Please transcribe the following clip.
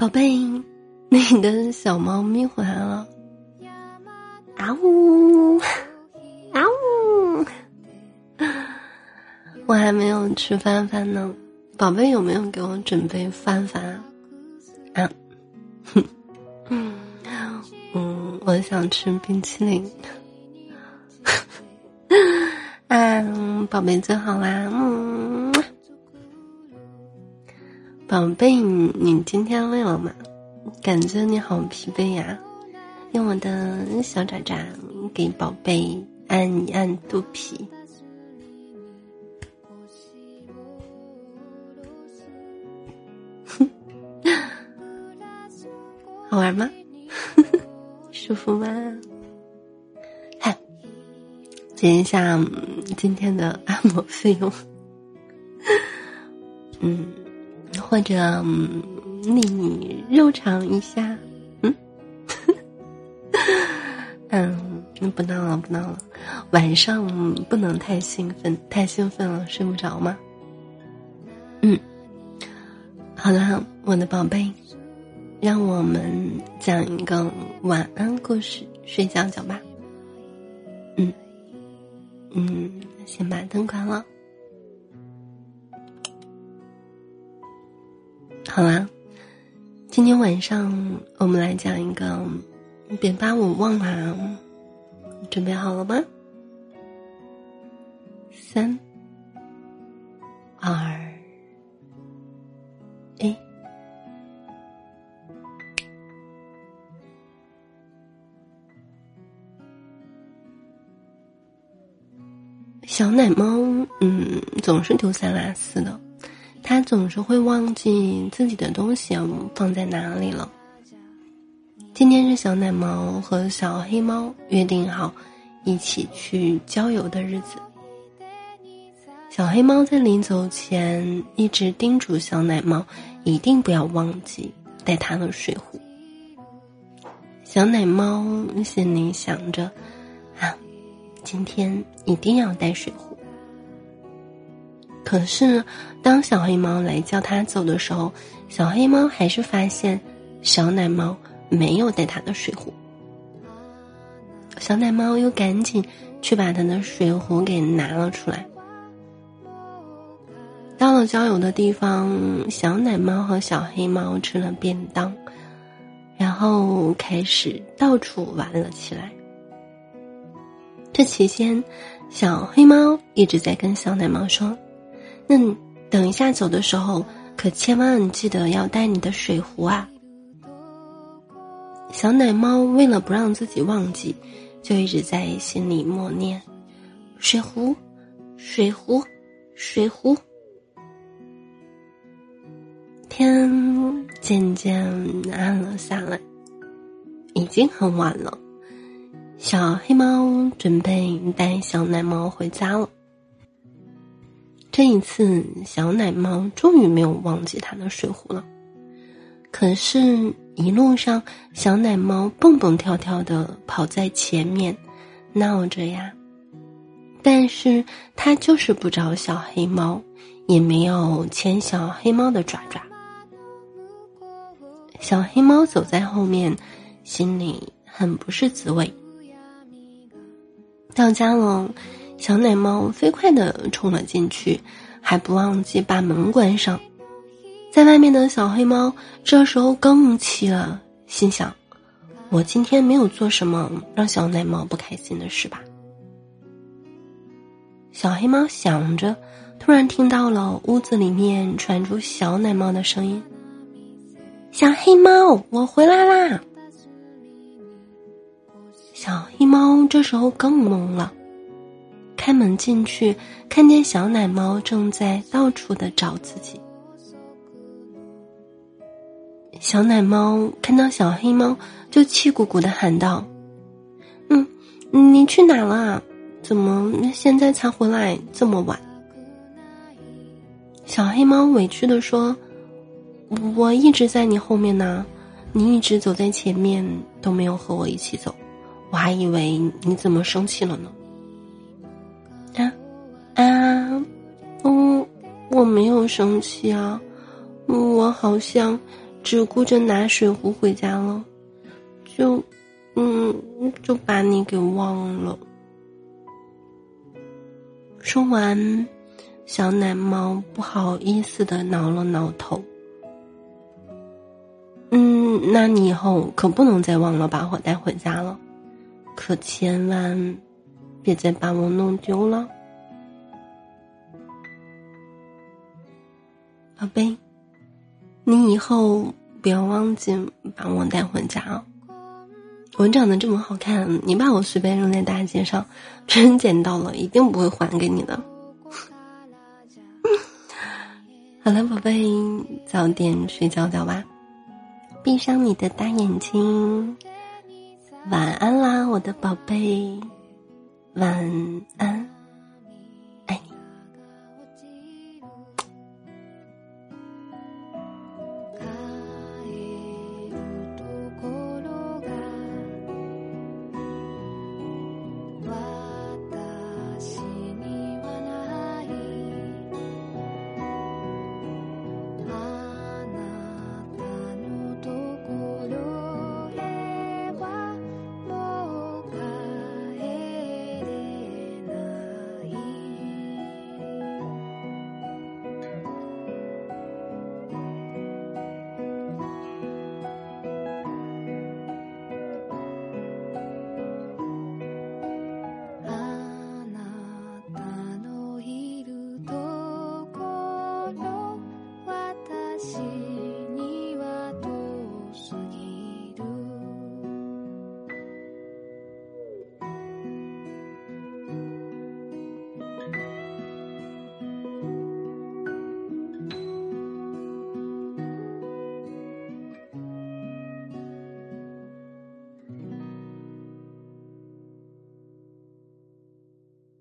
宝贝，你的小猫咪回来了，啊呜，啊呜，我还没有吃饭饭呢，宝贝有没有给我准备饭饭啊？哼，嗯，我想吃冰淇淋。嗯，宝贝最好啦，嗯，宝贝，你今天累了吗？感觉你好疲惫呀，用我的小爪爪给宝贝按一按肚皮，好玩吗？舒服吗？结一下今天的按摩费用，嗯，或者你肉偿一下，嗯，嗯，不闹了，不闹了，晚上不能太兴奋，太兴奋了睡不着吗？嗯，好了，我的宝贝，让我们讲一个晚安故事，睡觉觉吧。嗯。嗯，先把灯关了。好啦，今天晚上我们来讲一个，别把我忘了，准备好了吗？三、二一。小奶猫，嗯，总是丢三落四的，他总是会忘记自己的东西放在哪里了。今天是小奶猫和小黑猫约定好一起去郊游的日子。小黑猫在临走前一直叮嘱小奶猫，一定不要忘记带它的水壶。小奶猫心里想着啊。今天一定要带水壶。可是，当小黑猫来叫它走的时候，小黑猫还是发现小奶猫没有带它的水壶。小奶猫又赶紧去把它的水壶给拿了出来。到了郊游的地方，小奶猫和小黑猫吃了便当，然后开始到处玩了起来。这期间，小黑猫一直在跟小奶猫说：“那等一下走的时候，可千万记得要带你的水壶啊。”小奶猫为了不让自己忘记，就一直在心里默念：“水壶，水壶，水壶。”天渐渐暗了下来，已经很晚了。小黑猫准备带小奶猫回家了。这一次，小奶猫终于没有忘记它的水壶了。可是，一路上，小奶猫蹦蹦跳跳的跑在前面，闹着呀。但是，它就是不找小黑猫，也没有牵小黑猫的爪爪。小黑猫走在后面，心里很不是滋味。到家了，小奶猫飞快的冲了进去，还不忘记把门关上。在外面的小黑猫这时候更气了，心想：“我今天没有做什么让小奶猫不开心的事吧？”小黑猫想着，突然听到了屋子里面传出小奶猫的声音：“小黑猫，我回来啦！”小黑猫这时候更懵了，开门进去，看见小奶猫正在到处的找自己。小奶猫看到小黑猫，就气鼓鼓的喊道：“嗯，你去哪了？怎么现在才回来这么晚？”小黑猫委屈的说：“我一直在你后面呢，你一直走在前面，都没有和我一起走。”我还以为你怎么生气了呢？我没有生气啊，我好像只顾着拿水壶回家了，就，嗯，就把你给忘了。说完，小奶猫不好意思的挠了挠头。嗯，那你以后可不能再忘了把我带回家了，可千万别再把我弄丢了，宝贝。你以后不要忘记把我带回家哦。我长得这么好看，你把我随便扔在大街上，真捡到了，一定不会还给你的。好了，宝贝，早点睡觉觉吧，闭上你的大眼睛，晚安啦，我的宝贝，晚安。